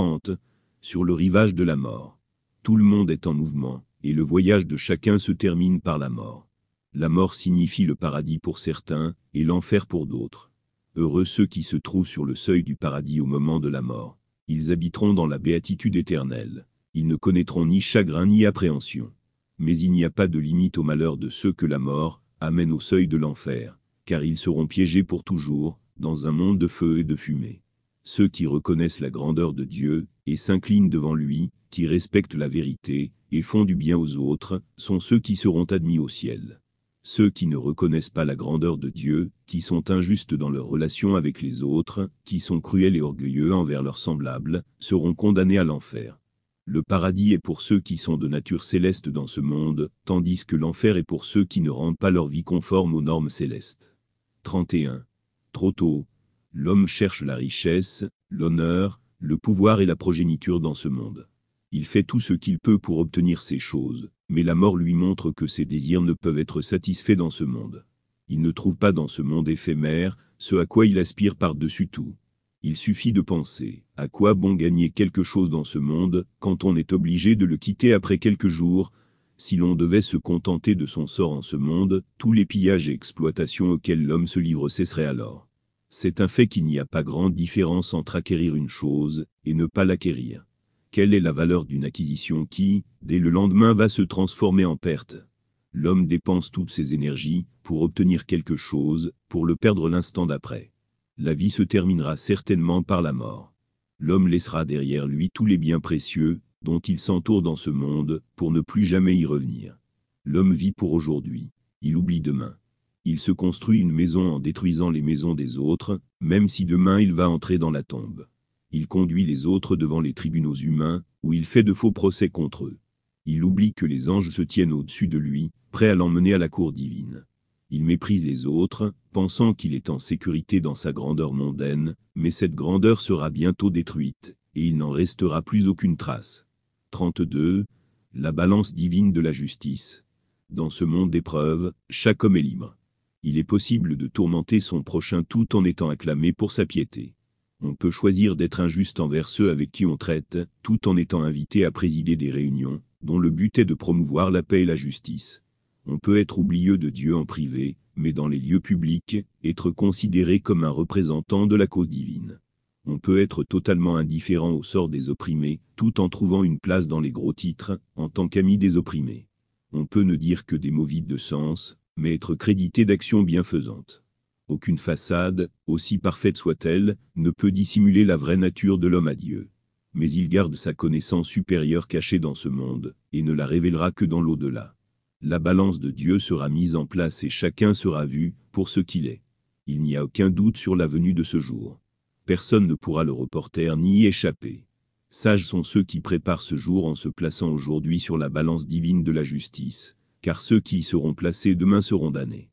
30. Sur le rivage de la mort. Tout le monde est en mouvement, et le voyage de chacun se termine par la mort. La mort signifie le paradis pour certains, et l'enfer pour d'autres. Heureux ceux qui se trouvent sur le seuil du paradis au moment de la mort. Ils habiteront dans la béatitude éternelle. Ils ne connaîtront ni chagrin ni appréhension. Mais il n'y a pas de limite au malheur de ceux que la mort amène au seuil de l'enfer, car ils seront piégés pour toujours, dans un monde de feu et de fumée. Ceux qui reconnaissent la grandeur de Dieu, et s'inclinent devant lui, qui respectent la vérité, et font du bien aux autres, sont ceux qui seront admis au ciel. Ceux qui ne reconnaissent pas la grandeur de Dieu, qui sont injustes dans leurs relations avec les autres, qui sont cruels et orgueilleux envers leurs semblables, seront condamnés à l'enfer. Le paradis est pour ceux qui sont de nature céleste dans ce monde, tandis que l'enfer est pour ceux qui ne rendent pas leur vie conforme aux normes célestes. 31. Trop tôt. L'homme cherche la richesse, l'honneur, le pouvoir et la progéniture dans ce monde. Il fait tout ce qu'il peut pour obtenir ces choses, mais la mort lui montre que ses désirs ne peuvent être satisfaits dans ce monde. Il ne trouve pas dans ce monde éphémère ce à quoi il aspire par-dessus tout. Il suffit de penser, à quoi bon gagner quelque chose dans ce monde, quand on est obligé de le quitter après quelques jours Si l'on devait se contenter de son sort en ce monde, tous les pillages et exploitations auxquels l'homme se livre cesseraient alors. C'est un fait qu'il n'y a pas grande différence entre acquérir une chose, et ne pas l'acquérir. Quelle est la valeur d'une acquisition qui, dès le lendemain, va se transformer en perte? L'homme dépense toutes ses énergies pour obtenir quelque chose, pour le perdre l'instant d'après. La vie se terminera certainement par la mort. L'homme laissera derrière lui tous les biens précieux, dont il s'entoure dans ce monde, pour ne plus jamais y revenir. L'homme vit pour aujourd'hui. Il oublie demain. Il se construit une maison en détruisant les maisons des autres, même si demain il va entrer dans la tombe il conduit les autres devant les tribunaux humains, où il fait de faux procès contre eux. Il oublie que les anges se tiennent au-dessus de lui, prêts à l'emmener à la cour divine. Il méprise les autres, pensant qu'il est en sécurité dans sa grandeur mondaine, mais cette grandeur sera bientôt détruite, et il n'en restera plus aucune trace. 32. La balance divine de la justice. Dans ce monde d'épreuves, chaque homme est libre. Il est possible de tourmenter son prochain tout en étant acclamé pour sa piété. On peut choisir d'être injuste envers ceux avec qui on traite, tout en étant invité à présider des réunions, dont le but est de promouvoir la paix et la justice. On peut être oublieux de Dieu en privé, mais dans les lieux publics, être considéré comme un représentant de la cause divine. On peut être totalement indifférent au sort des opprimés, tout en trouvant une place dans les gros titres, en tant qu'ami des opprimés. On peut ne dire que des mots vides de sens, mais être crédité d'actions bienfaisantes. Aucune façade, aussi parfaite soit-elle, ne peut dissimuler la vraie nature de l'homme à Dieu. Mais il garde sa connaissance supérieure cachée dans ce monde, et ne la révélera que dans l'au-delà. La balance de Dieu sera mise en place et chacun sera vu, pour ce qu'il est. Il n'y a aucun doute sur la venue de ce jour. Personne ne pourra le reporter ni y échapper. Sages sont ceux qui préparent ce jour en se plaçant aujourd'hui sur la balance divine de la justice, car ceux qui y seront placés demain seront damnés.